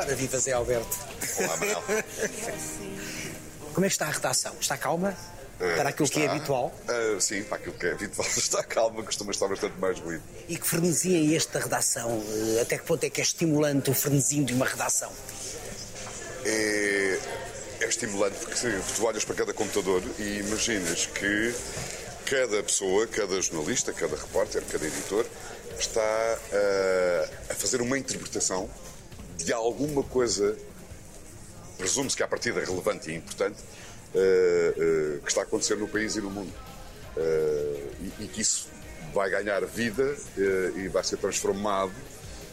Ora, viva Zé Alberto. Olá, Manuel. Como é que está a redação? Está calma? Para aquilo que é Está- habitual? Ah, sim, para aquilo que é habitual. Está calma, costuma estar bastante mais ruído. E que frenesia é este da redação? Eh, Até que ponto é que é estimulante o frenesinho de uma redação? É, é estimulante porque tu olhas para cada computador e imaginas que cada pessoa, cada jornalista, cada repórter, cada editor está ah, a fazer uma interpretação de alguma coisa, presume-se que à partida relevante e importante, ah, ah, que está a acontecer no país e no mundo. Ah, e, e que isso vai ganhar vida e vai ser transformado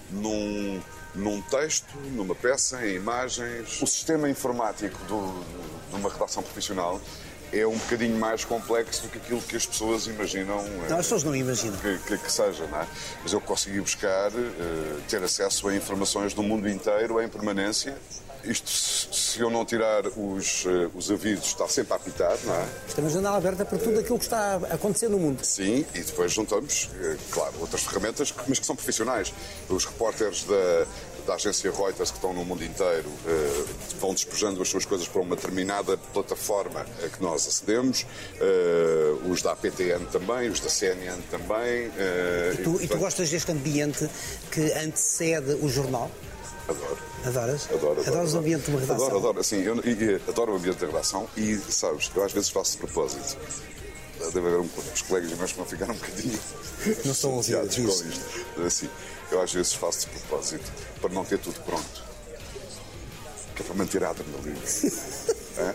num, num texto, numa peça, em imagens. O sistema informático do- de uma redação profissional é um bocadinho mais complexo do que aquilo que as pessoas imaginam eh, Não, as pessoas não imaginam. que, que- que seja, não é? Mas eu consegui buscar, eh, ter acesso a informações do mundo inteiro em permanência. Isto, se eu não tirar os, eh, os avisos, está sempre a apitar, não é? Uma janela aberta para tudo aquilo que está a acontecer no mundo. Sim, e depois juntamos, eh, claro, outras ferramentas, mas que são profissionais. Os repórteres da, da agência Reuters, que estão no mundo inteiro, eh, vão despejando as suas coisas para uma determinada plataforma a que nós acedemos. Eh, os da APTN também, os da CNN também. eh, E tu, e tu portanto, gostas deste ambiente que antecede o jornal? Adoro. Adoras? Adoro, adoro. Adoras o ambiente de uma redação? Adoro, adoro. Assim, eu, e- e adoro o ambiente da redação e, sabes, eu às vezes faço de propósito. Deve haver um, uns colegas meus que vão ficar um bocadinho Não são ouvidos, com isto. Assim, eu às vezes faço de propósito para não ter tudo pronto. Que é para manter a adrenalina. É?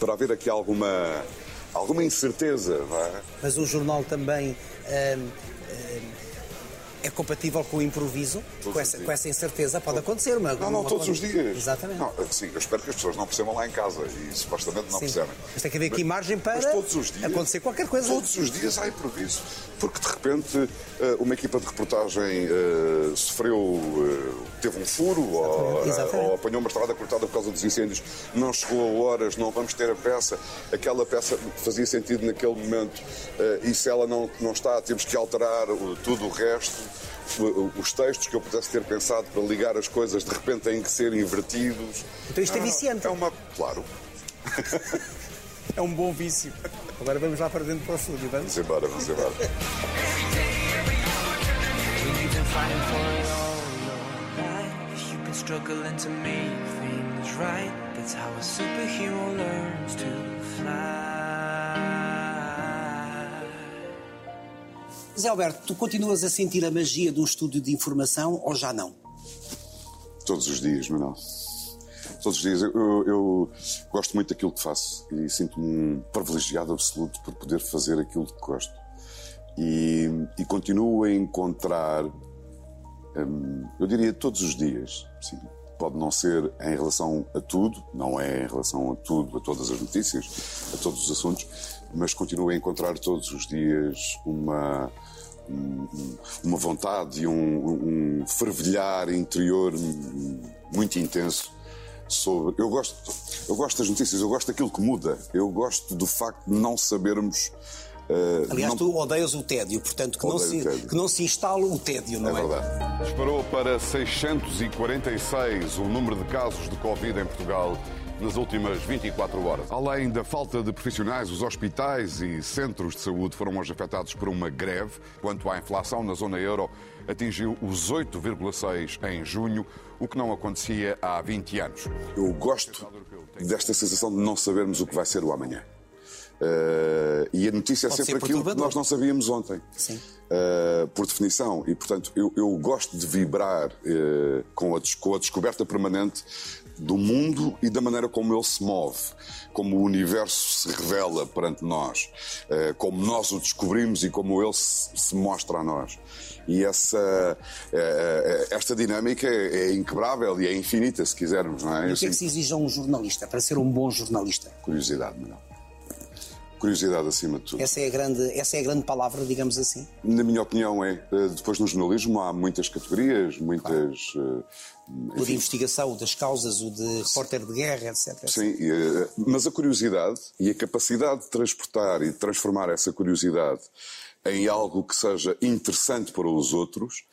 Para haver aqui alguma, alguma incerteza, é? Mas o jornal também hum, hum, é compatível com o improviso? Com essa, com essa incerteza pode acontecer, mas Não, não, todos os dias. Exatamente. Não, sim, eu espero que as pessoas não percebam lá em casa e supostamente não Sim. percebem. Mas tem que haver aqui margem para dias, acontecer qualquer coisa. Todos os dias há improviso. Porque de repente eh, uma equipa de reportagem eh, sofreu, eh, teve um furo ou, Exatamente. ou apanhou uma estrada cortada por causa dos incêndios, não chegou a horas, não vamos ter a peça. Aquela peça fazia sentido naquele momento eh, e se ela não, não está, temos que alterar o- tudo o resto. Os textos que eu pudesse ter pensado para ligar as coisas de repente têm que ser invertidos. Então isto é Ah, viciante. É uma. Claro. É um bom vício. Agora vamos lá para dentro para o estúdio, vamos? Vamos embora, vamos embora. Struggling to make things right. That's how a superhero learns to fly. Zé Alberto, tu continuas a sentir a magia de um estúdio de informação ou já não? Todos os dias, Manuel. Todos os dias. Eu, eu- eu gosto muito daquilo que faço e sinto-me um privilegiado absoluto por poder fazer aquilo que gosto. E, e continuo a encontrar, hum, eu diria todos os dias, sim, pode não ser em relação a tudo, não é em relação a tudo, a todas as notícias, a todos os assuntos, mas continuo a encontrar todos os dias uma, um- um- uma vontade e um, um fervilhar interior muito intenso sobre. Eu gosto, eu gosto das notícias, eu gosto daquilo que muda, eu gosto do facto de não sabermos. eh, Aliás, não- tu odeias o tédio, portanto, que não, se, o tédio. que não se instale o tédio, não É é? verdade. Disparou para 646 o número de casos de Covid em Portugal nas últimas 24 horas. Além da falta de profissionais, os hospitais e centros de saúde foram hoje afetados por uma greve. Quanto à inflação na zona euro, atingiu os 8,6 em junho, o que não acontecia há 20 anos. Eu gosto desta sensação de não sabermos o que vai ser o amanhã. Eh, e a notícia é Pode sempre ser aquilo que nós não sabíamos ontem. Sim. Eh, por definição. E, portanto, eu, eu gosto de vibrar eh, com, a, com a descoberta permanente do mundo e da maneira como ele se move, como o universo se revela perante nós, eh, como nós o descobrimos e como ele se, mostra a nós. E essa, eh, eh, esta dinâmica é, é inquebrável e é infinita, se quisermos, não é? E o que é que se exige a um jornalista para ser um bom jornalista? Curiosidade, Manuel. Curiosidade acima de tudo. Essa é a grande, essa é a grande palavra, digamos assim. Na minha opinião, é. Depois no jornalismo há muitas categorias, muitas. eh, O de investigação, o das causas, o de repórter de guerra, etc. Sim, eh, mas a curiosidade e a capacidade de transportar e de transformar essa curiosidade em algo que seja interessante para os outros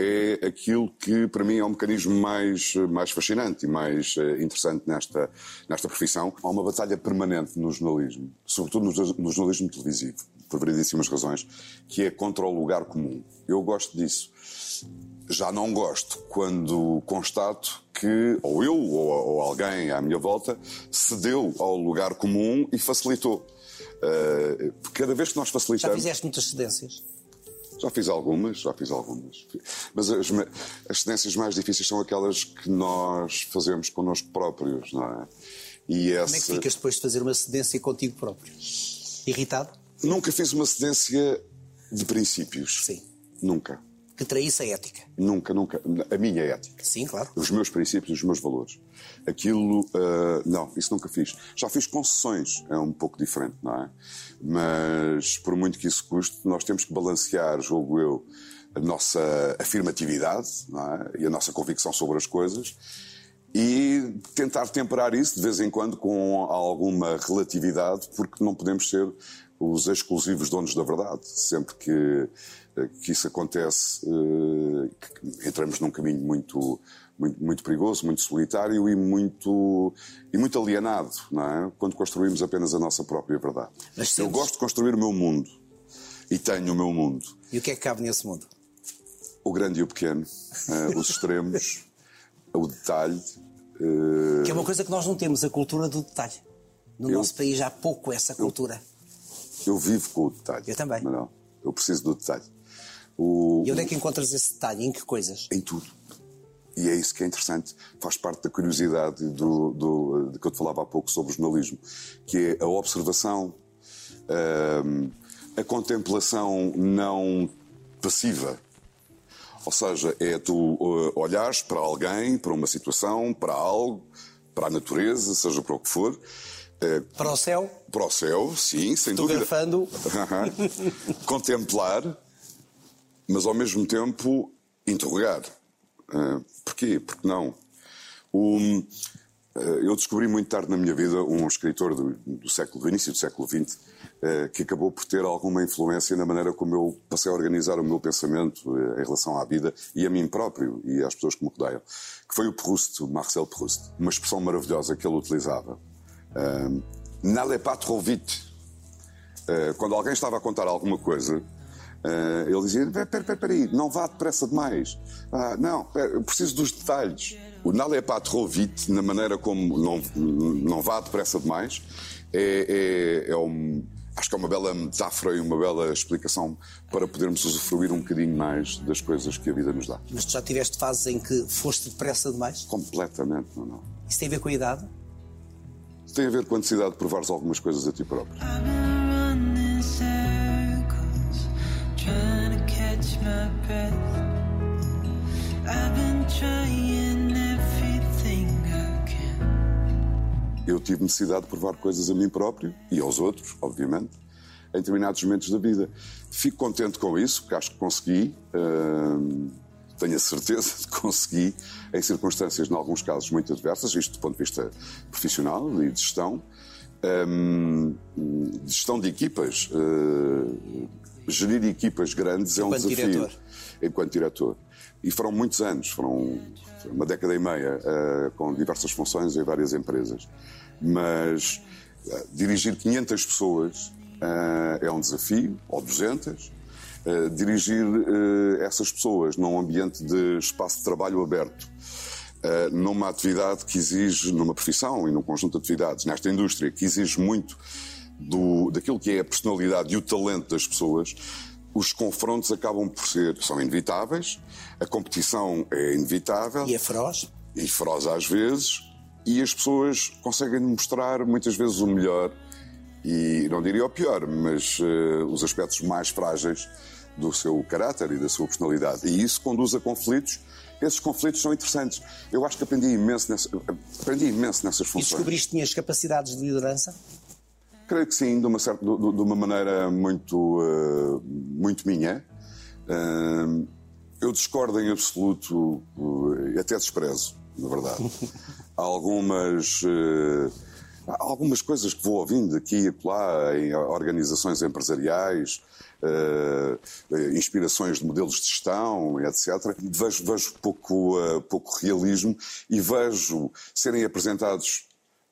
é aquilo que para mim é um mecanismo mais, mais fascinante e mais eh, interessante nesta, nesta profissão. Há uma batalha permanente no jornalismo, sobretudo no, no jornalismo televisivo, por variedíssimas razões, que é contra o lugar comum. Eu gosto disso. Já não gosto quando constato que ou eu ou, ou alguém à minha volta cedeu ao lugar comum e facilitou. Uh, cada vez que nós facilitamos. Já fizeste muitas cedências? Já fiz algumas, já fiz algumas. Mas as, as cedências mais difíceis são aquelas que nós fazemos connosco próprios, não é? E essa... Como é que ficas depois de fazer uma cedência contigo próprio? Irritado? Nunca fiz uma cedência de princípios. Sim. Nunca que traísse a ética. Nunca, nunca. A minha ética. Sim, claro. Os meus princípios, os meus valores. Aquilo, uh, não, isso nunca fiz. Já fiz concessões, é um pouco diferente, não é? Mas, por muito que isso custe, nós temos que balancear, julgo eu, a nossa afirmatividade é? e a nossa convicção sobre as coisas e tentar temperar isso de vez em quando com alguma relatividade, porque não podemos ser os exclusivos donos da verdade. Sempre que que isso acontece, eh, que entramos num caminho muito, muito, muito, perigoso, muito solitário e muito, e muito alienado, não é? Quando construímos apenas a nossa própria verdade. Eu gosto de construir o meu mundo e tenho o meu mundo. E o que é que cabe nesse mundo? O grande e o pequeno, uh, os extremos, o detalhe. Que é uma coisa que nós não temos, a cultura do detalhe. No eu... nosso país há pouco essa cultura. Eu, eu vivo com o detalhe. Eu também. Manuel. Eu preciso do detalhe. O, e onde é que encontras esse detalhe? Em que coisas? Em tudo. E é isso que é interessante, faz parte da curiosidade do, do, de que eu te falava há pouco sobre o jornalismo, que é a observação, hum, a contemplação não passiva. Ou seja, é tu uh, olhares para alguém, para uma situação, para algo, para a natureza, seja para o que for. Uh, para o céu? Para o céu, sim, sem dúvida. Fotografando. Contemplar mas ao mesmo tempo interrogar. Uh, porquê? Porque não? O, uh, eu descobri muito tarde na minha vida um escritor do, do século, do início do século XX uh, que acabou por ter alguma influência na maneira como eu passei a organizar o meu pensamento em relação à vida e a mim próprio e às pessoas que me rodeiam, que foi o Proust, o Marcel Proust. Uma expressão maravilhosa que ele utilizava. Uh, N'allez pas trop vite. quando alguém estava a contar alguma coisa, Uh, ele dizia: Espera, espera, aí, não vá depressa demais. Ah, não, pera, eu preciso dos detalhes. O N'allez pas trop vite, na maneira como não, não vá depressa demais, é, é, é um, acho que é uma bela metáfora e uma bela explicação para podermos usufruir um bocadinho mais das coisas que a vida nos dá. Mas tu já tiveste fases em que foste depressa demais? Completamente, não, não. Isso tem a ver com a idade? Tem a ver com a necessidade de provares algumas coisas a ti próprio. Eu tive necessidade de provar coisas a mim próprio e aos outros, obviamente, em determinados momentos da vida. Fico contente com isso, porque acho que consegui, uh, tenho a certeza de que consegui, em circunstâncias, em alguns casos, muito adversas, isto do ponto de vista profissional e de gestão, um, de gestão de equipas. Uh, gerir equipas grandes enquanto é um desafio. Diretor. Enquanto diretor. E foram muitos anos, foram uma década e meia, uh, com diversas funções em várias empresas. Mas uh, dirigir 500 pessoas é um desafio, ou 200. Dirigir essas pessoas num ambiente de espaço de trabalho aberto, numa atividade que exige, numa profissão e num conjunto de atividades, nesta indústria, que exige muito do, daquilo que é a personalidade e o talento das pessoas, os confrontos acabam por ser, são inevitáveis, a competição é inevitável. E é feroz. E feroz às vezes, e as pessoas conseguem mostrar muitas vezes o melhor, e não diria o pior, mas uh, os aspectos mais frágeis do seu caráter e da sua personalidade. E isso conduz a conflitos. Esses conflitos são interessantes. Eu acho que aprendi imenso, nessa, aprendi imenso nessas funções. E descobriste que tinhas capacidades de liderança? Creio que sim, de uma, certa, de, de uma maneira muito, uh, muito minha. Uh, eu discordo em absoluto, até desprezo, na verdade. Algumas Há algumas coisas que vou ouvindo aqui e acolá em organizações empresariais, eh, inspirações de modelos de gestão, etc. Vejo, vejo pouco, eh, pouco realismo e vejo serem apresentados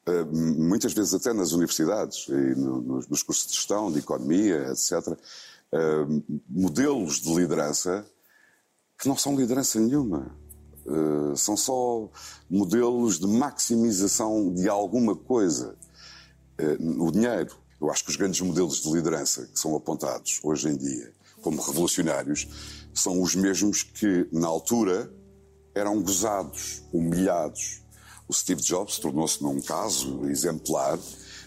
eh, muitas vezes até nas universidades e no- nos, cursos de gestão, de economia, etc., modelos de liderança que não são liderança nenhuma. Eh, são só modelos de maximização de alguma coisa. Eh, o dinheiro. Eu acho que os grandes modelos de liderança que são apontados hoje em dia como revolucionários são os mesmos que, na altura, eram gozados, humilhados. O Steve Jobs tornou-se num caso exemplar.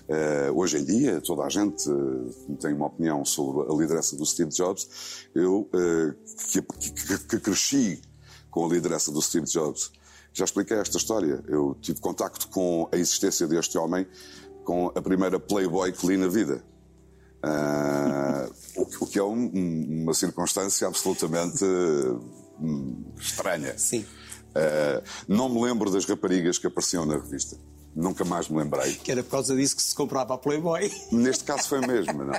Eh, hoje em dia, toda a gente eh, tem uma opinião sobre a liderança do Steve Jobs. Eu, eh, que, que- que cresci com a liderança do Steve Jobs, já expliquei esta história. Eu tive contacto com a existência deste homem com a primeira Playboy que li na vida. Ah, o, que- é um- um- uma circunstância absolutamente hum, estranha. Sim. Ah, não me lembro das raparigas que apareciam na revista. Nunca mais me lembrei. Que era por causa disso que se comprava a Playboy. Neste caso foi mesmo, não.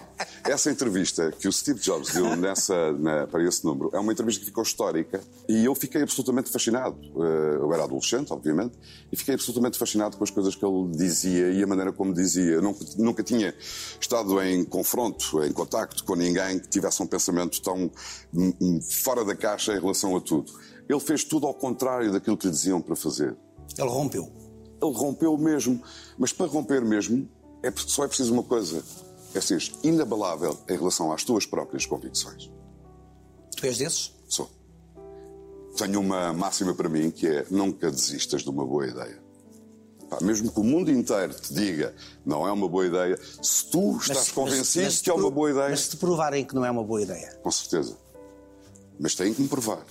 Essa entrevista que o Steve Jobs deu nessa, na- para esse número é uma entrevista que ficou histórica e eu fiquei absolutamente fascinado. Eh, Eu era adolescente, obviamente, e fiquei absolutamente fascinado com as coisas que ele dizia e a maneira como dizia. Eu nunca, nunca tinha estado em confronto, em contacto com ninguém que tivesse um pensamento tão hum, hum, fora da caixa em relação a tudo. Ele fez tudo ao contrário daquilo que lhe diziam para fazer. Ele rompeu. Ele rompeu mesmo. Mas para romper mesmo, é, só é preciso uma coisa: é seres inabalável em relação às tuas próprias convicções. Tu és desses? Sou. Tenho uma máxima para mim que é: nunca desistas de uma boa ideia. Pá, mesmo que o mundo inteiro te diga não é uma boa ideia, se tu estás se- convencido mas se que é uma boa ideia, Mas se te provarem que não é uma boa ideia. com certeza. Mas têm que me provar.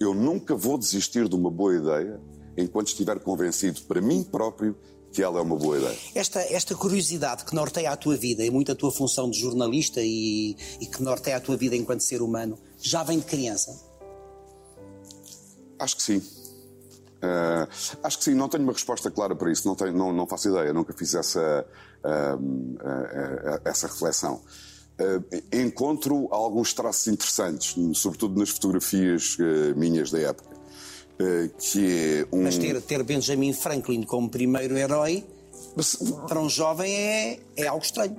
Eu nunca vou desistir de uma boa ideia enquanto estiver convencido para mim próprio que ela é uma boa ideia. Esta, esta curiosidade que norteia a tua vida e muito a tua função de jornalista e, e que norteia a tua vida enquanto ser humano, já vem de criança? Acho que sim. Ah, acho que sim, não tenho uma resposta clara para isso, não, tenho, não, não faço ideia, nunca fiz essa, ah, ah, essa reflexão. Encontro alguns traços interessantes, sobretudo nas fotografias minhas da época, que é um. Mas ter, ter Benjamin Franklin como primeiro herói, Mas, para um jovem, é, é algo estranho.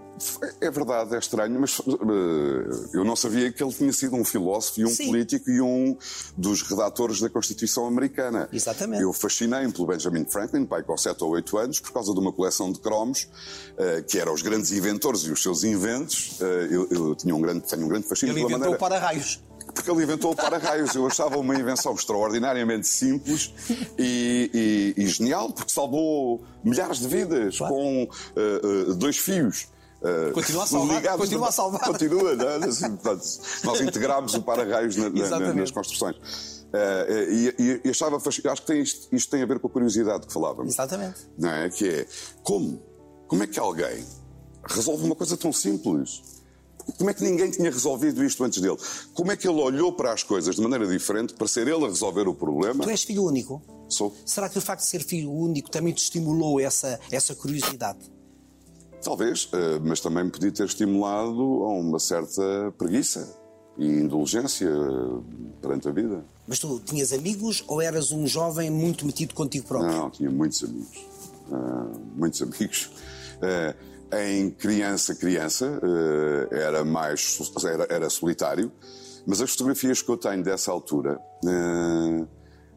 É verdade, é estranho, mas eh, eu não sabia que ele tinha sido um filósofo e um Sim. político e um dos redatores da Constituição Americana. Exatamente. Eu fascinei-me pelo Benjamin Franklin, pai com 7 ou 8 anos, por causa de uma coleção de cromos, eh, que eram os grandes inventores e os seus inventos. Eh, eu, eu tinha um grande, tenho um grande fascínio Ele pela inventou maneira... o para-raios. Porque ele inventou o para-raios. Eu achava uma invenção extraordinariamente simples e, e- e genial, porque salvou milhares de vidas Claro. com eh, eh, dois fios. eh, Continua a salvar, ligados continua a salvar. Continua, não é? Assim, portanto, nós integramos o para-raios na- na- nas construções. Eh, e, e- achava acho que tem isto, isto tem a ver com a curiosidade que falávamos Exatamente. não é? Que é como? Como é que alguém resolve uma coisa tão simples? Como é que ninguém tinha resolvido isto antes dele? Como é que ele olhou para as coisas de maneira diferente para ser ele a resolver o problema? Tu és filho único. Sou. Será que o facto de ser filho único também te estimulou essa, essa curiosidade? Talvez, eh, mas também me podia ter estimulado a uma certa preguiça e indulgência eh, perante a vida. Mas tu tinhas amigos ou eras um jovem muito metido contigo próprio? Não, tinha muitos amigos. Ah, muitos amigos. Ah, em criança, criança, ah, era mais era, era solitário, mas as fotografias que eu tenho dessa altura, ah,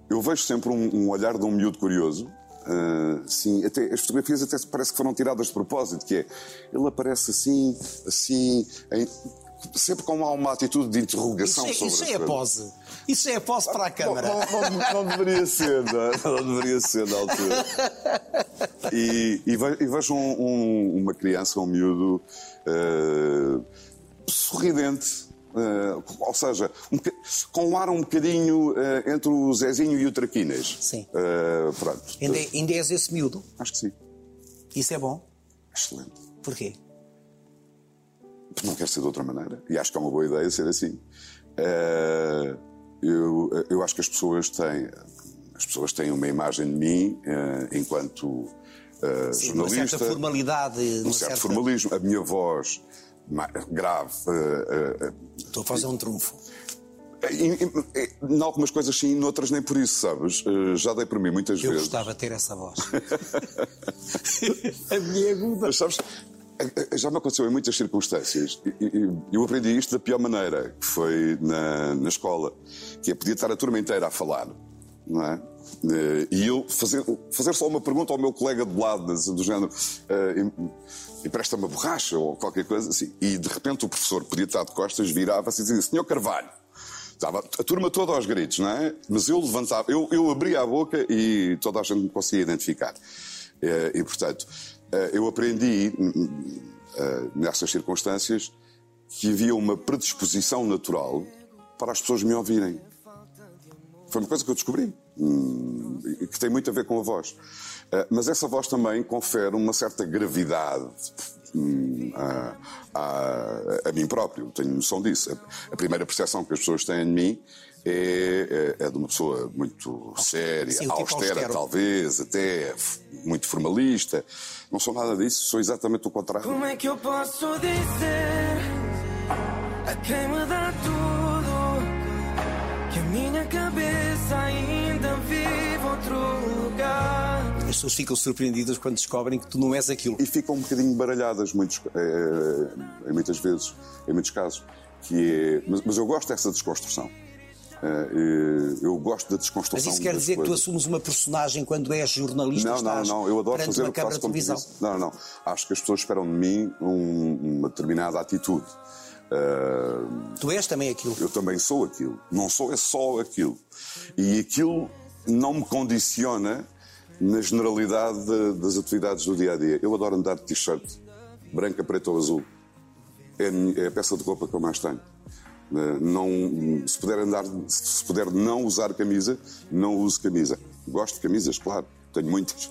eu vejo sempre um, um olhar de um miúdo curioso. Ah, sim, até, as fotografias até parece que foram tiradas de propósito, que é, ele aparece assim, assim, em- sempre com uma, uma atitude de interrogação Isso, é, sobre isso é coisas. pose. Isso é pose para a câmara. Não, não- não- deveria ser, não, é? Não deveria ser na altura. E, e ve- vejo um- um- uma criança, um miúdo eh, sorridente. eh, ou seja, um com um ar um bocadinho eh, entre o Zezinho e o Traquinas. Sim. Pronto. Ainda, é- ainda és esse miúdo. Acho que sim. Isso é bom. Excelente. Porquê? Não quer ser de outra maneira. E acho que é uma boa ideia ser assim. Eh, eu, eu acho que as pessoas têm, as pessoas têm uma imagem de mim eh, enquanto uh, Sim, jornalista. Uma certa formalidade. Um certo certa- formalismo. A minha voz grave. uh, uh, Estou a fazer um trunfo. em, em- em algumas coisas sim, noutras nem por isso, sabes? Uh, já dei por mim muitas Eu vezes. gostava de ter essa voz. a minha aguda. Mas sabes, eh, já me aconteceu em muitas circunstâncias. Eu aprendi isto da pior maneira, que foi na, na escola, que é podia estar a turma inteira a falar, não é? Eh, E eu fazer, fazer só uma pergunta ao meu colega de lado, do género, eh, em- empresta-me uma borracha ou qualquer coisa assim. E de repente o professor podia estar de costas, virava-se e dizia: Senhor Carvalho. Estava a turma toda aos gritos, não é? Mas eu levantava, eu, eu abria a boca e toda a gente me conseguia identificar. Eh, E, portanto, eh, eu aprendi hum, eh, nessas circunstâncias que havia uma predisposição natural para as pessoas me ouvirem. Foi uma coisa que eu descobri, hum, que tem muito a ver com a voz. Eh, Mas essa voz também confere uma certa gravidade hum, a, a- a mim próprio, tenho noção disso. A primeira percepção que as pessoas têm de mim é, é- é de uma pessoa muito séria, Sim, tipo austera austero. talvez, até muito formalista. Não sou nada disso, sou exatamente o contrário. Como é que eu posso dizer a quem me dá tudo que a minha cabeça ainda vive outro lugar? As pessoas ficam surpreendidas quando descobrem que tu não és aquilo. e ficam um bocadinho baralhadas muitos, em muitas vezes, em muitos casos. Que é, mas, mas eu gosto dessa desconstrução. Eh, eu gosto da desconstrução. Mas isso quer dizer que tu coisas. assumes uma personagem quando és jornalista Não, não, não, eu adoro fazer uma o que faço de televisão. Não, não. Acho que as pessoas esperam de mim um- uma determinada atitude. Eh, Tu és também aquilo. eu também sou aquilo. Não sou é só aquilo. E aquilo não me condiciona na generalidade de- das atividades do dia a dia. Eu adoro andar de t-shirt, branca, preta ou azul. É é a peça de roupa que eu mais tenho. Eh, Não, se puder andar, se puder não usar camisa, não uso camisa. Gosto de camisas, claro, tenho muitas.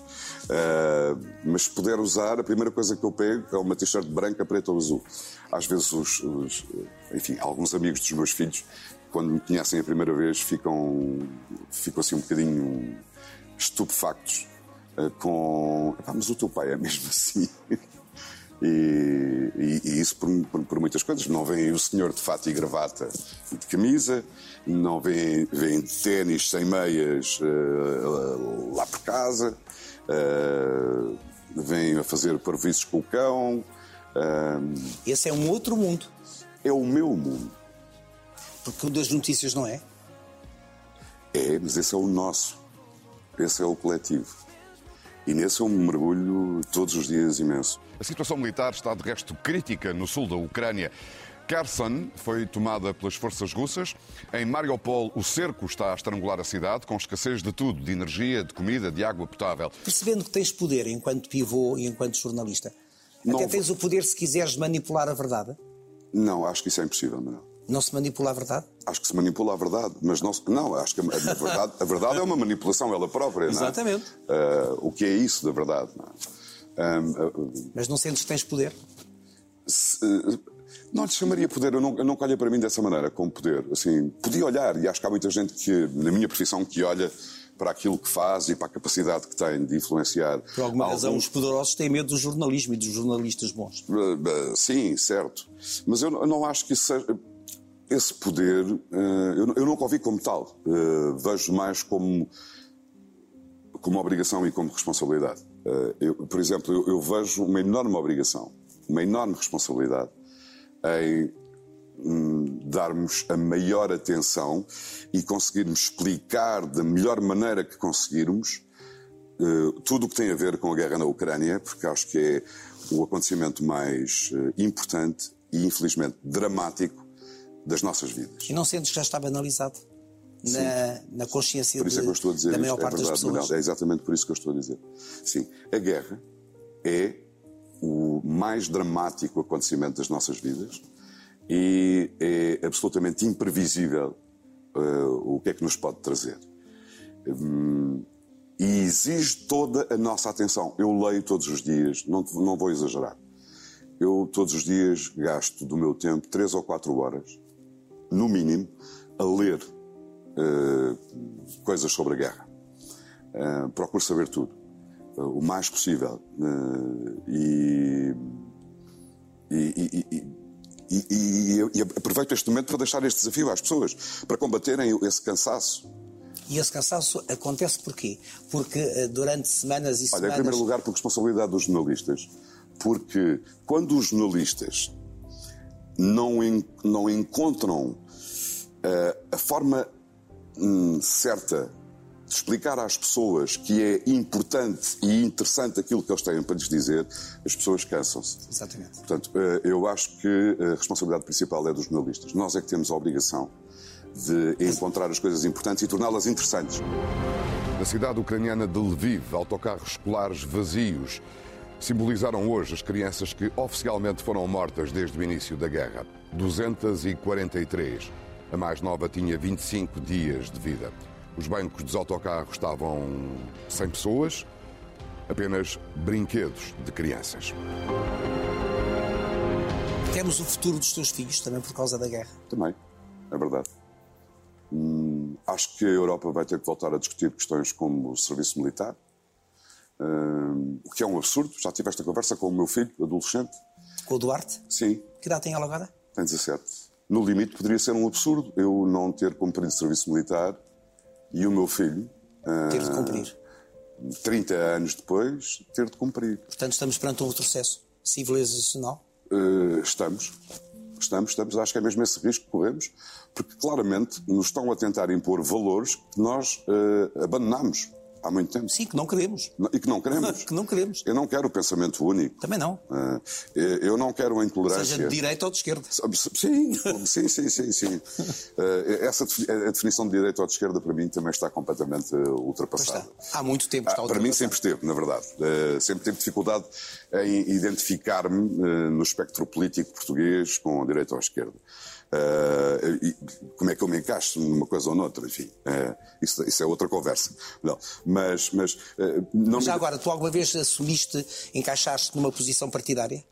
Eh, mas se puder usar, a primeira coisa que eu pego é uma t-shirt branca, preta ou azul. Às vezes, os, os- enfim, alguns amigos dos meus filhos, quando me conhecem a primeira vez, ficam, ficam assim um bocadinho estupefactos eh, com. "Epá, mas o teu pai é mesmo assim. E, e- e isso por, por- por muitas coisas. Não vem o senhor de fato e gravata e de camisa, não vem, vem de ténis sem meias eh, lá por casa, eh, vem a fazer parvoíces com o cão. eh, Esse é um outro mundo. é o meu mundo. Porque o das notícias não é. É, mas esse é o nosso. Esse é o coletivo. E nesse eu me mergulho todos os dias imenso. A situação militar está de resto crítica no sul da Ucrânia. Kherson foi tomada pelas forças russas. Em Mariupol, o cerco está a estrangular a cidade, com escassez de tudo: de energia, de comida, de água potável. Percebendo que tens poder enquanto pivô e enquanto jornalista, Não até tens o poder se quiseres manipular a verdade. Não, acho que isso é impossível, Manuel. Não se manipula a verdade? Acho que se manipula a verdade, mas não, se- não acho que a, verdade, a verdade é uma manipulação ela própria, não é? Exatamente. Ah, o que é isso da verdade? Não, é? Ahm, ah, Mas não sentes que tens poder? se- eh, não lhe chamaria poder, eu não, eu nunca olhei para mim dessa maneira, como poder. Assim, podia olhar, e acho que há muita gente que, na minha profissão, que olha para aquilo que faz e para a capacidade que tem de influenciar. Por alguma razão, os poderosos têm medo do jornalismo e dos jornalistas bons. Uh, uh, Sim, certo. Mas eu, não- não acho que isso seja. Esse poder, eu, eu nunca o vi como tal. Vejo mais como, como obrigação e como responsabilidade. Uh, eu, por exemplo, eu, eu vejo uma enorme obrigação, uma enorme responsabilidade em hum, darmos a maior atenção e conseguirmos explicar da melhor maneira que conseguirmos eh, tudo o que tem a ver com a guerra na Ucrânia, porque acho que é o acontecimento mais eh, importante e, infelizmente, dramático das nossas vidas. E não sentes que já está banalizado na, na consciência é de- da maior. É parte das verdade, pessoas? Manuel, é exatamente por isso que eu estou a dizer. Sim, a guerra é o mais dramático acontecimento das nossas vidas e é absolutamente imprevisível eh, o que é que nos pode trazer. Hum, e exige toda a nossa atenção. Eu leio todos os dias, não, não vou exagerar. Eu todos os dias gasto do meu tempo três ou quatro horas, no mínimo, a ler eh, coisas sobre a guerra. Eh, procuro saber tudo. o mais possível. E, e, e, e, aproveito este momento para deixar este desafio às pessoas, para combaterem esse cansaço. E esse cansaço acontece porquê? Porque durante semanas e Olha, semanas... em primeiro lugar, por responsabilidade dos jornalistas. Porque quando os jornalistas não, en não encontram uh, a forma hum, certa de explicar às pessoas que é importante e interessante aquilo que eles têm para lhes dizer, as pessoas cansam-se. Exatamente. Portanto, uh, eu acho que a responsabilidade principal é dos jornalistas. Nós é que temos a obrigação de encontrar as coisas importantes e torná-las interessantes. Na cidade ucraniana de Lviv, autocarros escolares vazios simbolizaram hoje as crianças que oficialmente foram mortas desde o início da guerra. 243. A mais nova tinha 25 dias de vida. Os bancos dos autocarros estavam sem pessoas, apenas brinquedos de crianças. Temos o futuro dos teus filhos também por causa da guerra. Também, é verdade. Hum, acho que a Europa vai ter que voltar a discutir questões como o serviço militar, hum, o que é um absurdo. Já tive esta conversa com o meu filho, adolescente. Com o Duarte? Sim. Que idade tem ela agora? Tem 17. No limite, poderia ser um absurdo eu não ter cumprido serviço militar e o meu filho. Ter de cumprir. 30 anos depois, ter de cumprir. Portanto, estamos perante um retrocesso civilizacional? Uh, estamos. Estamos, estamos. Acho que é mesmo esse risco que corremos, porque claramente nos estão a tentar impor valores que nós uh, abandonamos há muito tempo. Sim, que não queremos. E que não queremos. que não queremos. Eu não quero o pensamento único. Também não. Uh, eu não quero a intolerância. Seja de direita ou de esquerda. Sim, sim, sim, sim. sim. Uh, essa a definição de direita ou de esquerda para mim também está completamente ultrapassada. Há muito tempo está ah, Para mim sempre esteve, na verdade. Uh, sempre tive dificuldade em identificar-me no espectro político português com a direita ou a esquerda. Uh, como é que eu me encaixo numa coisa ou noutra, enfim, uh, isso, isso, é outra conversa. Não, mas, mas, uh, não Já me... agora, tu alguma vez assumiste, encaixaste numa posição partidária?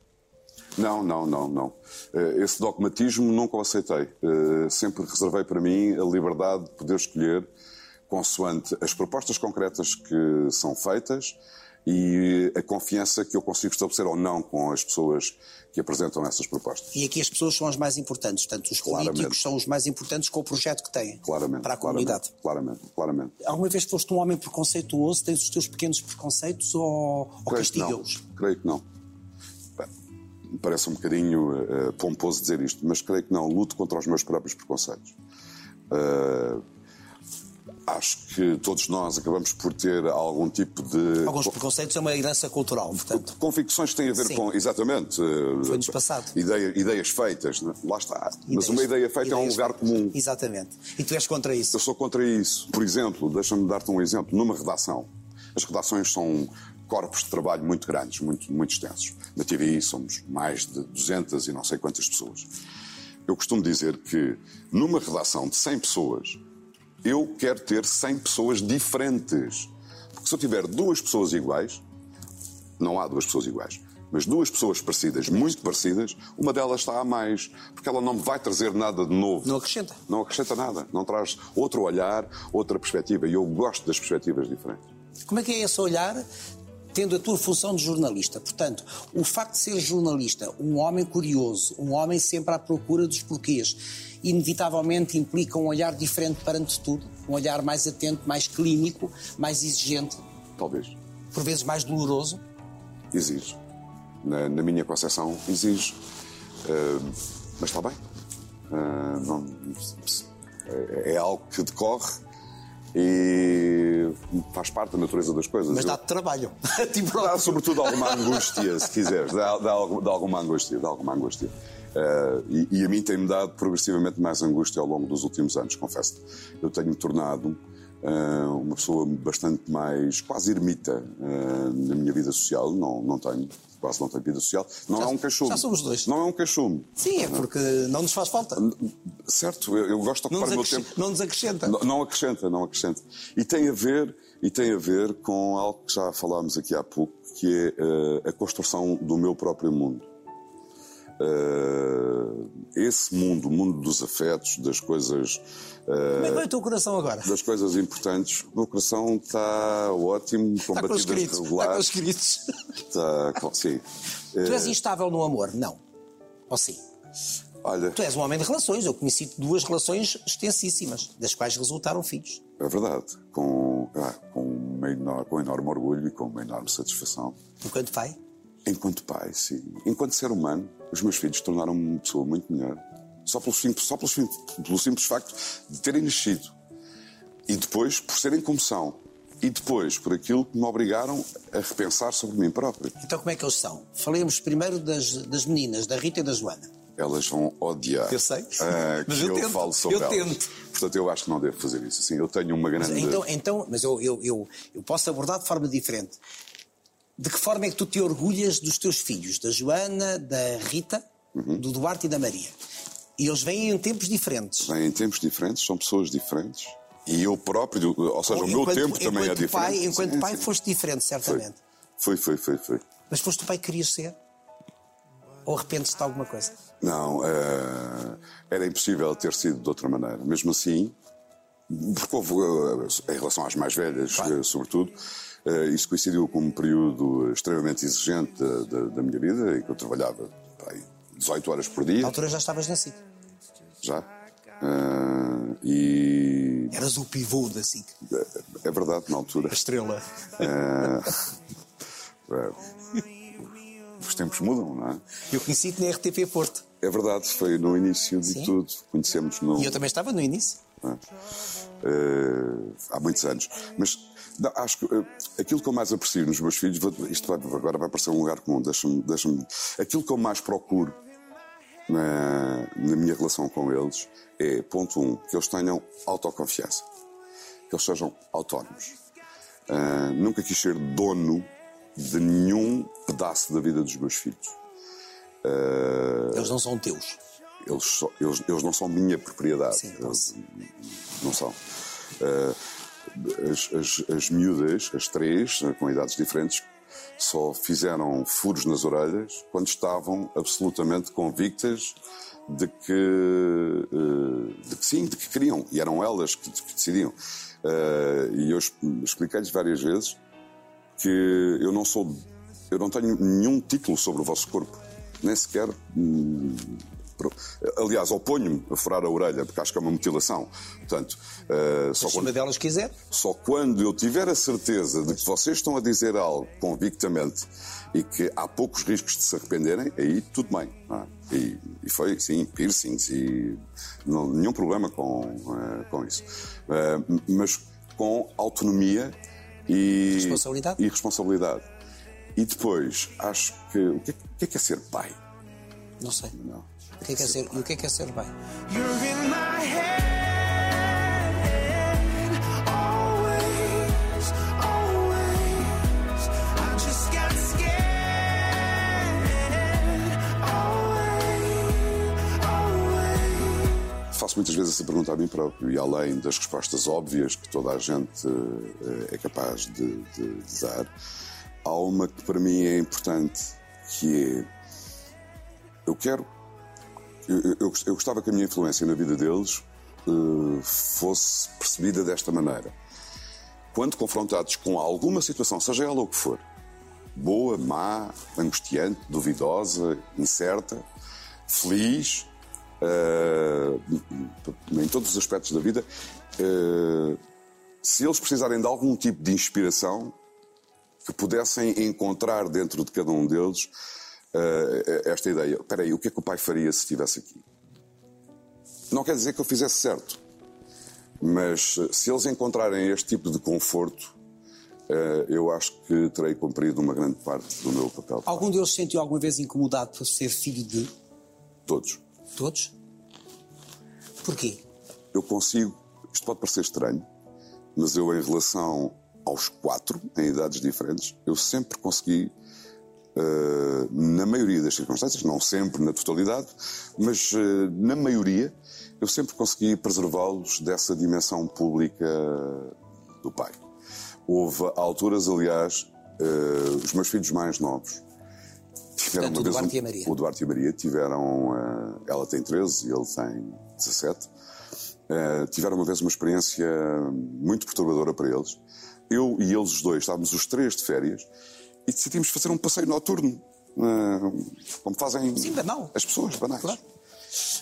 Não, não, não, não. Esse dogmatismo nunca o aceitei. Sempre reservei para mim a liberdade de poder escolher consoante as propostas concretas que são feitas e a confiança que eu consigo estabelecer ou não com as pessoas que apresentam essas propostas. E aqui as pessoas são as mais importantes, portanto, os claramente. políticos são os mais importantes com o projeto que têm claramente, para a comunidade. Claramente, claramente. Alguma vez foste um homem preconceituoso? Tens os teus pequenos preconceitos ou, ou castiga-os? Creio que não. Parece um bocadinho uh, pomposo dizer isto, mas creio que não. Luto contra os meus próprios preconceitos. Uh, acho que todos nós acabamos por ter algum tipo de. Alguns preconceitos é uma herança cultural, portanto. Convicções que têm a ver Sim. com. Exatamente. Foi-nos passado. Ideia, ideias feitas, né? lá está. Ideias, Mas uma ideia feita é um lugar feitas. comum. Exatamente. E tu és contra isso? Eu sou contra isso. Por exemplo, deixa-me dar-te um exemplo. Numa redação, as redações são corpos de trabalho muito grandes, muito, muito extensos. Na TVI somos mais de 200 e não sei quantas pessoas. Eu costumo dizer que numa redação de 100 pessoas, eu quero ter 100 pessoas diferentes. Porque se eu tiver duas pessoas iguais, não há duas pessoas iguais, mas duas pessoas parecidas, muito parecidas, uma delas está a mais, porque ela não me vai trazer nada de novo. Não acrescenta. Não acrescenta nada, não traz outro olhar, outra perspectiva, e eu gosto das perspectivas diferentes. Como é que é esse olhar tendo a tua função de jornalista. Portanto, o facto de ser jornalista, um homem curioso, um homem sempre à procura dos porquês, inevitavelmente implica um olhar diferente perante tudo, um olhar mais atento, mais clínico, mais exigente. Talvez. Por vezes mais doloroso. Exige. Na, na minha concepção, exige. Uh, mas está bem. Uh, não, é, é algo que decorre e faz parte da natureza das coisas. Mas dá-te trabalho. dá sobretudo alguma angústia, se quiseres. Dá, dá, dá alguma angústia. Dá alguma angústia. Uh, e, e, a mim tem-me dado progressivamente mais angústia ao longo dos últimos anos, confesso. Eu tenho-me tornado uma pessoa bastante mais, quase ermita uh, na minha vida social. Não, não tenho, quase não tenho vida social. Não já, é um cachume. Já somos dois. Não é um cachume. Sim, é porque não nos faz falta. Certo, eu, eu gosto de ocupar o meu tempo. Não nos acrescenta. Não, não acrescenta, não acrescenta. E tem a ver, e tem a ver com algo que já falámos aqui há pouco, que é a construção do meu próprio mundo. Uh, esse mundo, o mundo dos afetos, das coisas. Como é que vai o teu coração agora? Das coisas importantes. O meu coração está ótimo, com Está batidas. Está com regulares. os gritos. Está sim. Tu és instável no amor? Não. Ou sim? Olha, Tu és um homem de relações. Eu conheci duas relações extensíssimas, das quais resultaram filhos. é verdade. Com, ah, com, uma enor- com enorme orgulho e com uma enorme satisfação. Enquanto pai, Enquanto pai, sim. Enquanto ser humano, os meus filhos tornaram-me uma pessoa muito melhor. Só pelo simples, só pelo, sim- pelo simples facto de terem nascido. E depois, por serem como são. E depois, por aquilo que me obrigaram a repensar sobre mim próprio. então como é que eles são? Falemos primeiro das, das meninas, da Rita e da Joana. Elas vão odiar Eu sei. que Mas eu, eu tento, falo sobre eu elas. tento. Portanto, eu acho que não devo fazer isso. Assim, eu tenho uma grande... Então, então mas eu, eu, eu, eu posso abordar de forma diferente. De que forma é que tu te orgulhas dos teus filhos? Da Joana, da Rita, Uhum. do Duarte e da Maria. E eles vêm em tempos diferentes. Vêm em tempos diferentes, são pessoas diferentes. E eu próprio, ou seja, o meu Enquanto- tempo também é diferente. Pai, enquanto Sim, pai sim. foste diferente, certamente. Foi, foi, foi, foi. Mas foste o pai que querias ser? Ou arrependes-te de alguma coisa? Não, eh, era impossível ter sido de outra maneira. Mesmo assim, porque houve, eh, em relação às mais velhas, eh, sobretudo, isso coincidiu com um período extremamente exigente da, da- da minha vida, em que eu trabalhava 18 horas por Na dia, altura já estavas nascido. já. Eh, e Eras o pivô da SIC. é verdade, na altura. A estrela. eh, os tempos mudam, não é? Eu conheci-te na RTP Porto. É verdade, foi no início de Sim. tudo. Conhecemos no. E eu também estava no início. Eh, há muitos anos. Mas não, acho que eh, aquilo que eu mais aprecio nos meus filhos, vou- isto vai- agora vai parecer um lugar comum, deixa-me. Deixa aquilo que eu mais procuro na, na minha relação com eles é, ponto um, que eles tenham autoconfiança, que eles sejam autónomos. Eh, nunca quis ser dono de nenhum pedaço da vida dos meus filhos. Eles não são teus. Eles, eles, eles não são minha propriedade. Sim, Eles não são. Eh, as, as, as miúdas, as três, com idades diferentes, só fizeram furos nas orelhas quando estavam absolutamente convictas de que, eh, de que sim, de que queriam. E eram elas que, que decidiam. Eh, e eu es- expliquei-lhes várias vezes que eu não sou. Eu não tenho nenhum título sobre o vosso corpo. Nem sequer. Aliás, oponho-me a furar a orelha, porque acho que é uma mutilação. Portanto, eh, só quando, delas quiser. só quando eu tiver a certeza de que vocês estão a dizer algo convictamente e que há poucos riscos de se arrependerem, aí tudo bem. é? E, e foi, sim, piercings e não, nenhum problema com, eh, com isso. Eh, mas com autonomia e Responsabilidade. E responsabilidade. E depois, acho que. O que é, o que é que é ser pai? Não sei. Não. O que é que é ser, e o que é que é ser bem? You're in my head, always, always. I just got scared, always, always. Faço muitas vezes essa pergunta a mim próprio e além das respostas óbvias que toda a gente eh, é capaz de, de- de dar, há uma que para mim é importante, que é eu quero eu, eu, gostava que a minha influência na vida deles eh, fosse percebida desta maneira. Quando confrontados com alguma situação, seja ela o que for, boa, má, angustiante, duvidosa, incerta, feliz, eh, em todos os aspectos da vida, eh, se eles precisarem de algum tipo de inspiração que pudessem encontrar dentro de cada um deles eh, esta ideia. Espera aí, o que é que o pai faria se estivesse aqui? Não quer dizer que eu fizesse certo, mas eh, se eles encontrarem este tipo de conforto, eu acho que terei cumprido uma grande parte do meu papel. Algum deles se sentiu alguma vez incomodado por ser filho de Todos. todos? Porquê? eu consigo, isto pode parecer estranho, mas eu, em relação aos quatro, em idades diferentes, eu sempre consegui, eh, na maioria das circunstâncias, não sempre na totalidade, mas eh, na maioria, eu sempre consegui preservá-los dessa dimensão pública do pai. Houve alturas, aliás, eh, os meus filhos mais novos Tiveram Portanto, o uma vez Duarte um- e a Maria. O Duarte e a Maria tiveram. eh, ela tem 13 e ele tem 17. Eh, tiveram uma vez uma experiência muito perturbadora para eles. Eu e eles os dois estávamos os três de férias e decidimos fazer um passeio noturno. eh, como fazem Sim, banal. as pessoas, banais. Claro.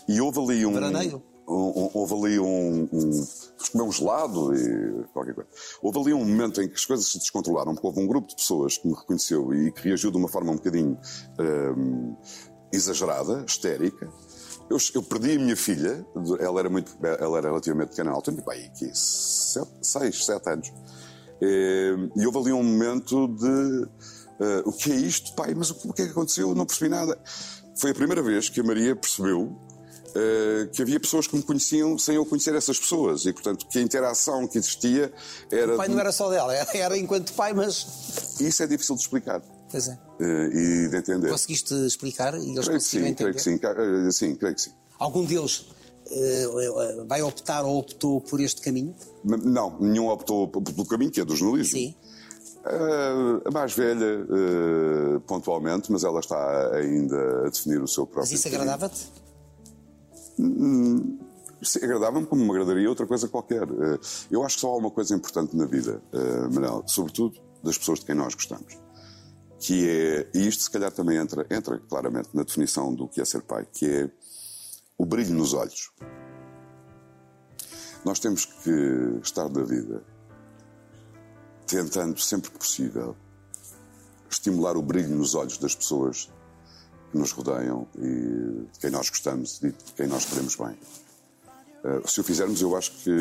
E houve ali um. Veraneio. um- um- houve ali um. um comer um gelado e qualquer coisa. Houve ali um momento em que as coisas se descontrolaram, porque houve um grupo de pessoas que me reconheceu e que reagiu de uma forma um bocadinho hum, exagerada, histérica. Eu, eu perdi a minha filha, ela era, muito, ela era relativamente pequena na altura, bem, aqui, sete, seis, sete anos. Eh, E houve ali um momento de eh, o que é isto, pai? Mas o, que- é que aconteceu? Eu não percebi nada. Foi a primeira vez que a Maria percebeu eh, que havia pessoas que me conheciam sem eu conhecer essas pessoas e, portanto, que a interação que existia era. O pai não era só dela, era- enquanto pai, mas. Isso é difícil de explicar Pois é. eh, e de entender. Conseguiste explicar e eles Creio sim, entender? creio que sim. Eh, Sim, creio que sim. Algum deles vai optar ou optou por este caminho? Não, nenhum optou pelo caminho que é do jornalismo. Sim. Eh, a mais velha, eh, pontualmente, mas ela está ainda a definir o seu próprio. Mas isso agradava-te? Sim, Agradava-me como me agradaria outra coisa qualquer. Eh, Eu acho que só há uma coisa importante na vida, Manel, sobretudo das pessoas de quem nós gostamos, que é, e isto se calhar também entra, entra claramente na definição do que é ser pai, que é o brilho nos olhos. Nós temos que estar da vida tentando, sempre que possível, estimular o brilho nos olhos das pessoas que nos rodeiam e de quem nós gostamos e de quem nós queremos bem. Eh, se o fizermos, eu acho que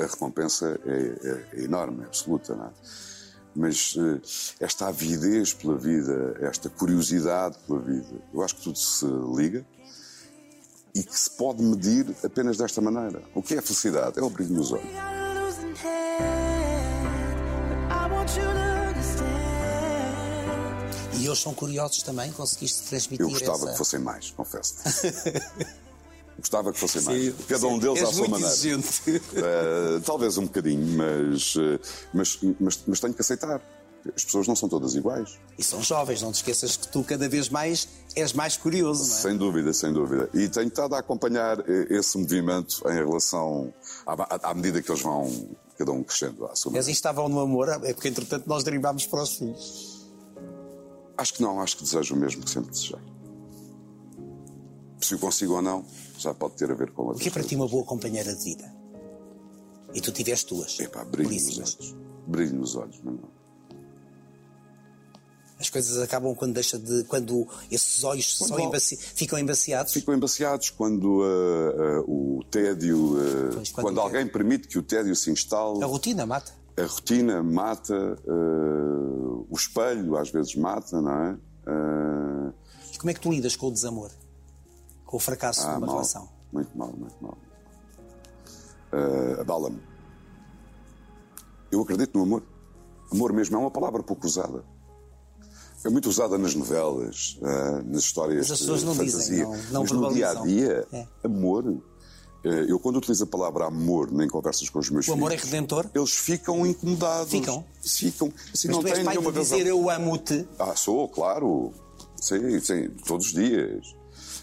a, a recompensa é, é- é enorme, é absoluta. Não é? Mas eh, esta avidez pela vida, esta curiosidade pela vida, eu acho que tudo se liga e que se pode medir apenas desta maneira. O que é felicidade? É o brilho nos olhos. E eles são curiosos também? Conseguiste transmitir Eu gostava essa... que fossem mais, confesso. gostava que fossem Sim, mais. Cada um sim. deles És à sua maneira. Eh, talvez um bocadinho, mas, eh, mas, mas, mas tenho que aceitar. As pessoas não são todas iguais. E são jovens, não te esqueças que tu cada vez mais és mais curioso, não é? Sem dúvida, sem dúvida. E tenho estado a acompanhar eh, esse movimento em relação à- à medida que eles vão, cada um crescendo à sua maneira. estavam no amor, é porque entretanto nós derivámos para os filhos. Acho que não, acho que desejo o mesmo que sempre desejei. Se o consigo ou não, já pode ter a ver com O outras que é para ti uma boa companheira de vida? E tu tiveste duas. Epá, brilho nos olhos. Brilho nos olhos, mas não. As coisas acabam quando deixa de. quando esses olhos Quando embaci- ficam embaciados. Ficam embaciados quando ah, ah, o tédio, ah, Pois, quando quando, alguém permite que o tédio se instale. A rotina mata. A rotina mata, eh, o espelho às vezes mata, não é? Eh, E como é que tu lidas com o desamor? Com o fracasso ah, de uma mal, relação? muito mal, muito mal. Eh, Abala-me. Eu acredito no amor. Amor mesmo é uma palavra pouco usada. É muito usada nas novelas, eh, nas histórias Mas as pessoas de não dizem, fantasia. não- não Mas no dia a dia, verbalizam. amor. Eh, Eu, quando utilizo a palavra amor em conversas com os meus O amor é filhos, redentor? eles ficam incomodados. Ficam? Ficam. Assim, Mas não tu és pai de razão. dizer eu amo-te. Ah, sou, claro. Sim, sim, todos os dias.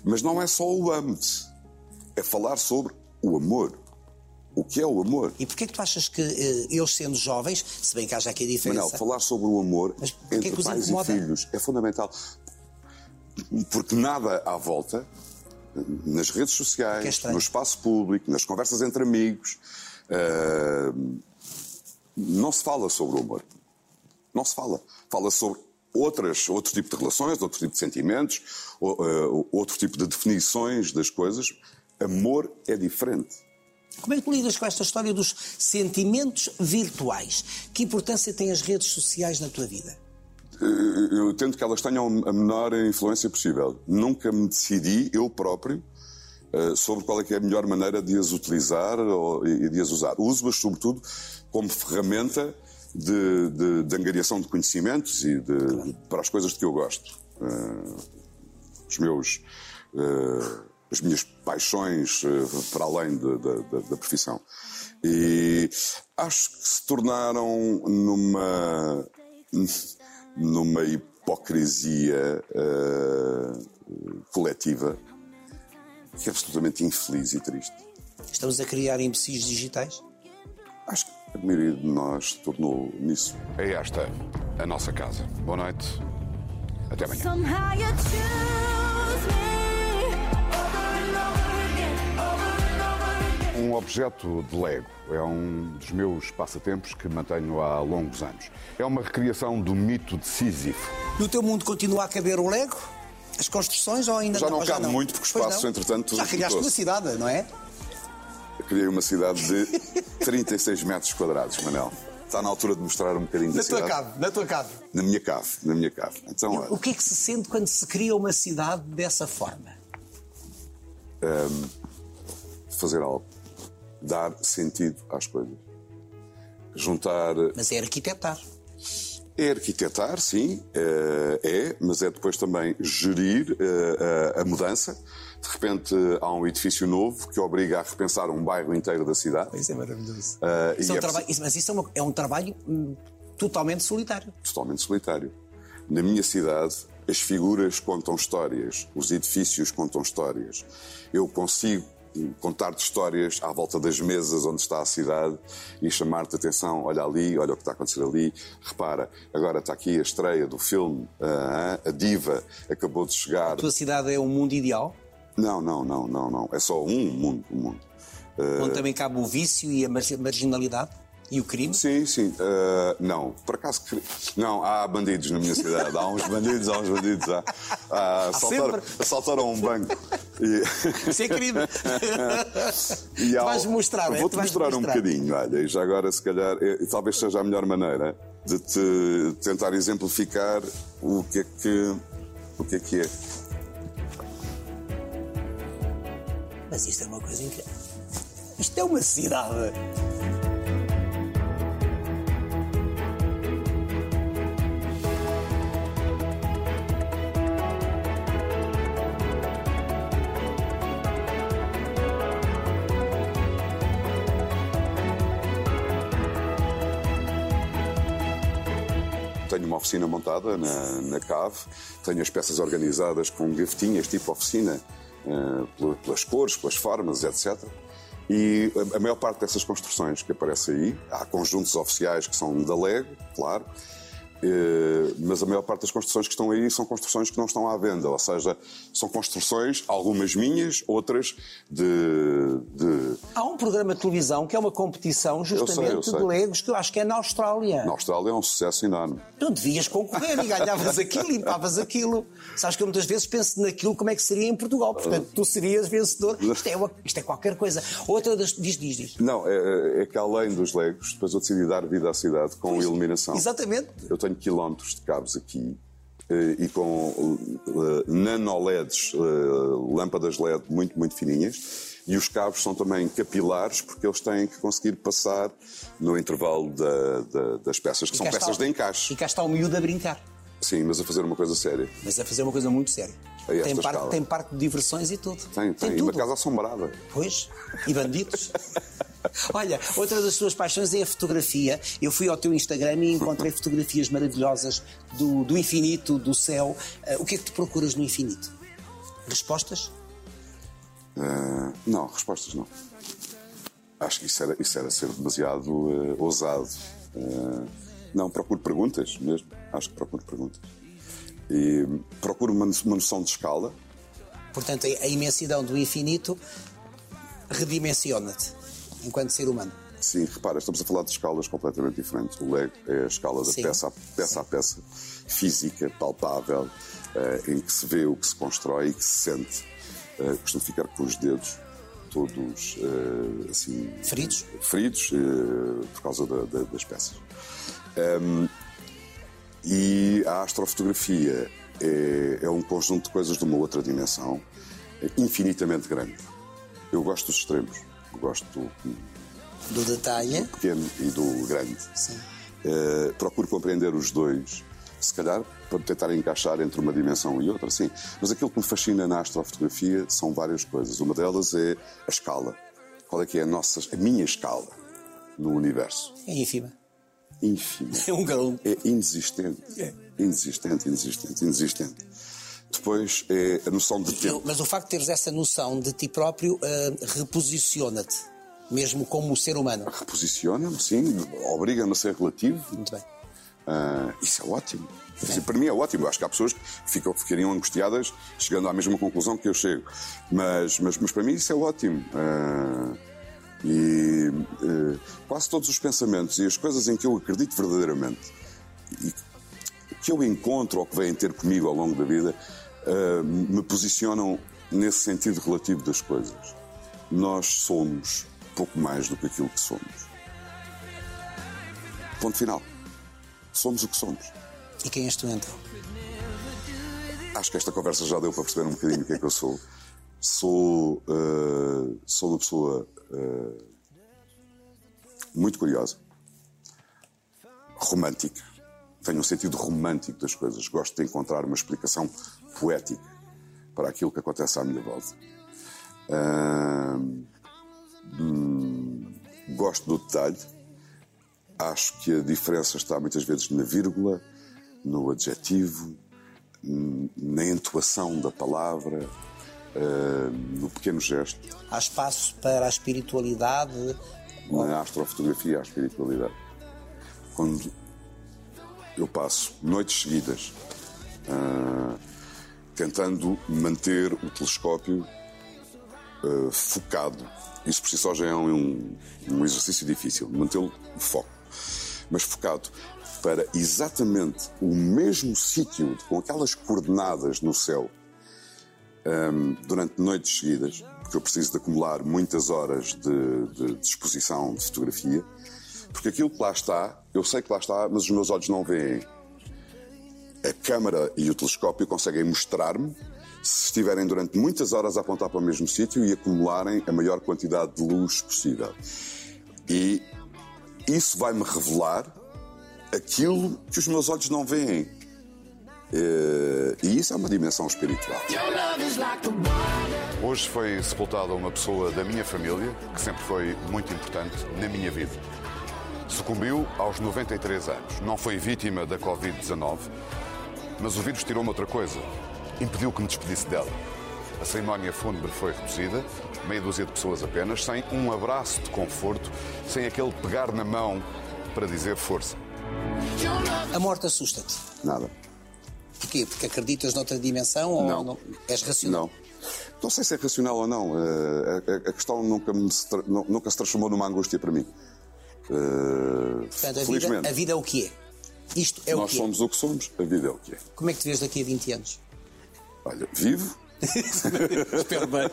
Mas não é só o amo-te. É falar sobre o amor. O que é o amor? E porquê que tu achas que eh, eles sendo jovens, se bem que haja aqui a diferença... Manel, falar sobre o amor Mas entre os pais incomoda? e filhos é fundamental. Porque nada à volta, nas redes é sociais, estranho. no espaço público, nas conversas entre amigos, ah, não se fala sobre o amor. Não se fala. Fala sobre outras, outro tipo de relações, outro tipo de sentimentos, ah, outro tipo de definições das coisas. Amor é diferente. Como é que lidas com esta história dos sentimentos virtuais? Que importância têm as redes sociais na tua vida? Eu tento que elas tenham a menor influência possível. Nunca me decidi, eu próprio, eh, sobre qual é é a melhor maneira de as utilizar ou- e de as usar. Uso-as, sobretudo, como ferramenta de, de, de angariação de conhecimentos e de, para as coisas de que eu gosto. Eh, os meus, eh, as minhas paixões eh, para além de- de- da- da profissão. E acho que se tornaram numa, numa hipocrisia uh, coletiva que é absolutamente infeliz e triste. Estamos a criar imbecis digitais? Acho que a maioria de nós tornou nisso. É esta a nossa casa. Boa noite. Até amanhã. Um objeto de Lego é um dos meus passatempos que mantenho há longos anos. É uma recriação do mito de Sísifo. No teu mundo continua a caber o Lego? As construções ou ainda Já não ou cabe muito, porque o Pois espaço, não? entretanto, Já criaste uma cidade, não é? Eu criei uma cidade de 36 metros quadrados, Manel. Está na altura de mostrar um bocadinho da Na tua cidade. cave, na tua cave. Na minha cave, na minha cave. Então, olha, O que é que se sente quando se cria uma cidade dessa forma? fazer algo. Dar sentido às coisas. Juntar. Mas é arquitetar. É arquitetar, sim, eh, é, mas é depois também gerir eh, a mudança. De repente há um edifício novo que obriga a repensar um bairro inteiro da cidade. Isso é maravilhoso. Ah, Isso é um é trabalho- mas isso é, uma- é um trabalho hum, totalmente solitário. totalmente solitário. Na minha cidade, as figuras contam histórias, os edifícios contam histórias. Eu consigo contar-te histórias à volta das mesas onde está a cidade e chamar-te atenção. Olha ali, olha o que está a acontecer ali. Repara, agora está aqui a estreia do filme, ah, a diva acabou de chegar. A tua cidade é um mundo ideal, Não, não, não, não, não. É só um mundo, um mundo. onde também cabe o vício e a mar- marginalidade e o crime. Sim, sim. Ah, não, por acaso. Não, há bandidos na minha cidade. Há uns bandidos, há uns bandidos. Há, há, assaltaram, assaltaram um banco. E, Isso é crime. e há- vais mostrar, é? Vou-te vais mostrar um mostrar. bocadinho, olha, e já agora, se calhar, é- talvez seja a melhor maneira de te tentar exemplificar o que é que, o que, é, que é. Mas isto é uma coisa incrível. Isto é uma cidade. Oficina montada na, na cave, tenho as peças organizadas com gavetinhas, tipo oficina, pela- pelas cores, pelas formas, etc. E a, maior parte dessas construções que aparece aí, há conjuntos oficiais que são da Lego, claro, mas a maior parte das construções que estão aí são construções que não estão à venda, ou seja, são construções, algumas minhas, outras de- de Há um programa de televisão que é uma competição justamente eu sei. de legos que eu acho que é na Austrália. Na Austrália é um sucesso enorme. Tu devias concorrer e ganhavas aquilo, limpavas aquilo. Sabes que eu muitas vezes penso naquilo como é que seria em Portugal. Portanto, tu serias vencedor. Isto é, uma- isto é qualquer coisa. Outra das. Diz, diz, diz. Não, é, é que além dos legos, depois eu decidi dar vida à cidade com iluminação. Exatamente. Eu tenho quilómetros de cabos aqui eh, e com eh, nano-LEDs, eh, lâmpadas LED muito, muito fininhas. E os cabos são também capilares porque eles têm que conseguir passar no intervalo da- da- das peças, que E são peças está- de encaixe. E cá está o miúdo a brincar. Sim, mas a fazer uma coisa séria. Mas a fazer uma coisa muito séria. Tem parque, tem parque de diversões e tudo. Tem, tem. E uma tudo. casa assombrada. Pois, e bandidos. Olha, outra das tuas paixões é a fotografia. Eu fui ao teu Instagram e encontrei fotografias maravilhosas do, do infinito, do céu. Ah, o que é que tu procuras no infinito? Respostas? Ah, não, respostas não. Acho que isso era, isso era ser demasiado eh, ousado. Não, procuro perguntas mesmo. Acho que procuro perguntas. E procuro uma, uma noção de escala. Portanto, a, imensidão do infinito redimensiona-te enquanto ser humano. Sim, repara, estamos a falar de escalas completamente diferentes. O Lego é a escala da Sim. peça a peça, a peça física, palpável, eh, em que se vê o que se constrói e que se sente. Eh, costumo ficar com os dedos todos eh, assim. Feridos? Feridos por causa da- da- das peças. Ehm, e a astrofotografia é, é um conjunto de coisas de uma outra dimensão, é infinitamente grande. Eu gosto dos extremos. Gosto do, Do detalhe. do pequeno e do grande. Sim. Eh, procuro compreender os dois, se calhar para tentar encaixar entre uma dimensão e outra, sim. Mas aquilo que me fascina na astrofotografia são várias coisas. Uma delas é a escala. Qual é que é a, nossa, a minha escala no universo? É ínfima. Ínfima. É um grão. É inexistente. É. Inexistente, inexistente, inexistente. Depois é a noção de tempo. Mas o facto de teres essa noção de ti próprio ah, reposiciona-te, mesmo como ser humano. Reposiciona-me, sim, obriga-me a ser relativo. Muito bem. Ah, isso é ótimo. Dizer, para mim é ótimo. Eu acho que há pessoas que ficam, ficariam angustiadas chegando à mesma conclusão que eu chego. Mas, mas, mas para mim isso é ótimo. Ah, e eh, quase todos os pensamentos e as coisas em que eu acredito verdadeiramente e que eu encontro ou que vêm ter comigo ao longo da vida ah, me posicionam nesse sentido relativo das coisas. Nós somos pouco mais do que aquilo que somos. Ponto final. Somos o que somos. E quem és tu então? Acho que esta conversa já deu para perceber um bocadinho o que é que eu sou. Sou, eh, sou uma pessoa eh, muito curiosa, romântica. Tenho um sentido romântico das coisas. Gosto de encontrar uma explicação poética para aquilo que acontece à minha volta. Ah, hum, gosto do detalhe. Acho que a diferença está muitas vezes na vírgula, no adjetivo, na entoação da palavra, ah, no pequeno gesto, Há espaço para a espiritualidade. na astrofotografia, a espiritualidade. Quando eu passo noites seguidas ah, tentando manter o telescópio ah, focado, isso por si só já é um, um exercício difícil, mantê-lo foco, mas focado para exatamente o mesmo sítio, com aquelas coordenadas no céu, um, durante noites seguidas, porque eu preciso de acumular muitas horas de, de, de exposição de fotografia, porque aquilo que lá está, eu sei que lá está, mas os meus olhos não veem. A câmara e o telescópio conseguem mostrar-me se estiverem durante muitas horas a apontar para o mesmo sítio e acumularem a maior quantidade de luz possível. E isso vai-me revelar aquilo que os meus olhos não veem. Eh, E isso é uma dimensão espiritual. Hoje foi sepultada uma pessoa da minha família que sempre foi muito importante na minha vida. Sucumbiu aos 93 anos. Não foi vítima da Covid-19, mas o vírus tirou-me outra coisa. Impediu que me despedisse dela. A cerimónia fúnebre foi reduzida, meia dúzia de pessoas apenas, sem um abraço de conforto, sem aquele pegar na mão para dizer força. A morte assusta-te. Nada. Porquê? Porque acreditas noutra dimensão ou Não. És racional? Não. Não sei se é racional ou não. Eh, a, questão nunca, se nunca se transformou numa angústia para mim. Eh, Portanto, a felizmente. vida, a vida é o que é. Isto é o Nós que somos o que somos, a vida é o que é. é. Como é que te vês daqui a 20 anos? Olha, vivo. Espero bem.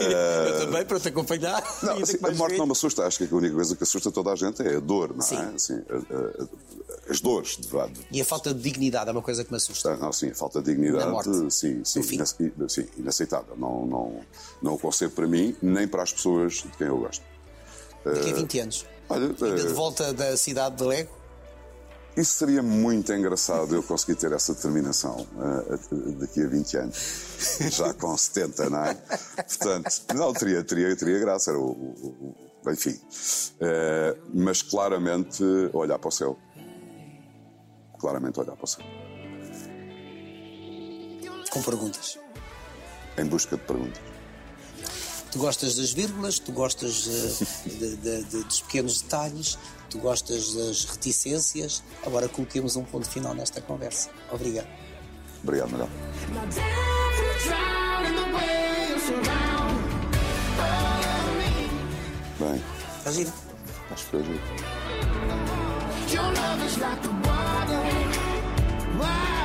Eu também, para te acompanhar. Não, assim, a morte velho. não me assusta. Acho que a única coisa que assusta toda a gente é a dor, não é? Sim. Assim, a- a- as dores, de verdade. E a falta de dignidade é uma coisa que me assusta. Ah, Não, sim, a falta de Na dignidade, morte. sim, sim, fim. sim, inaceitável. Não, não, não o concebo para mim, nem para as pessoas de quem eu gosto. Daqui a 20 anos. Olha, Ainda de volta da cidade de Lego. Isso seria muito engraçado eu conseguir ter essa determinação ah, a- daqui a 20 anos, já com 70, não é? Portanto, não, teria, teria, teria graça, era o, o- o- enfim. Eh, mas claramente olhar para o céu. Claramente olhar para o céu. Com perguntas. Em busca de perguntas. Tu gostas das vírgulas, tu gostas eh, de- de- de- dos pequenos detalhes, tu gostas das reticências. Agora coloquemos um ponto final nesta conversa. Obrigado. Obrigado, around Bem, Está giro? acho que foi giro. mine.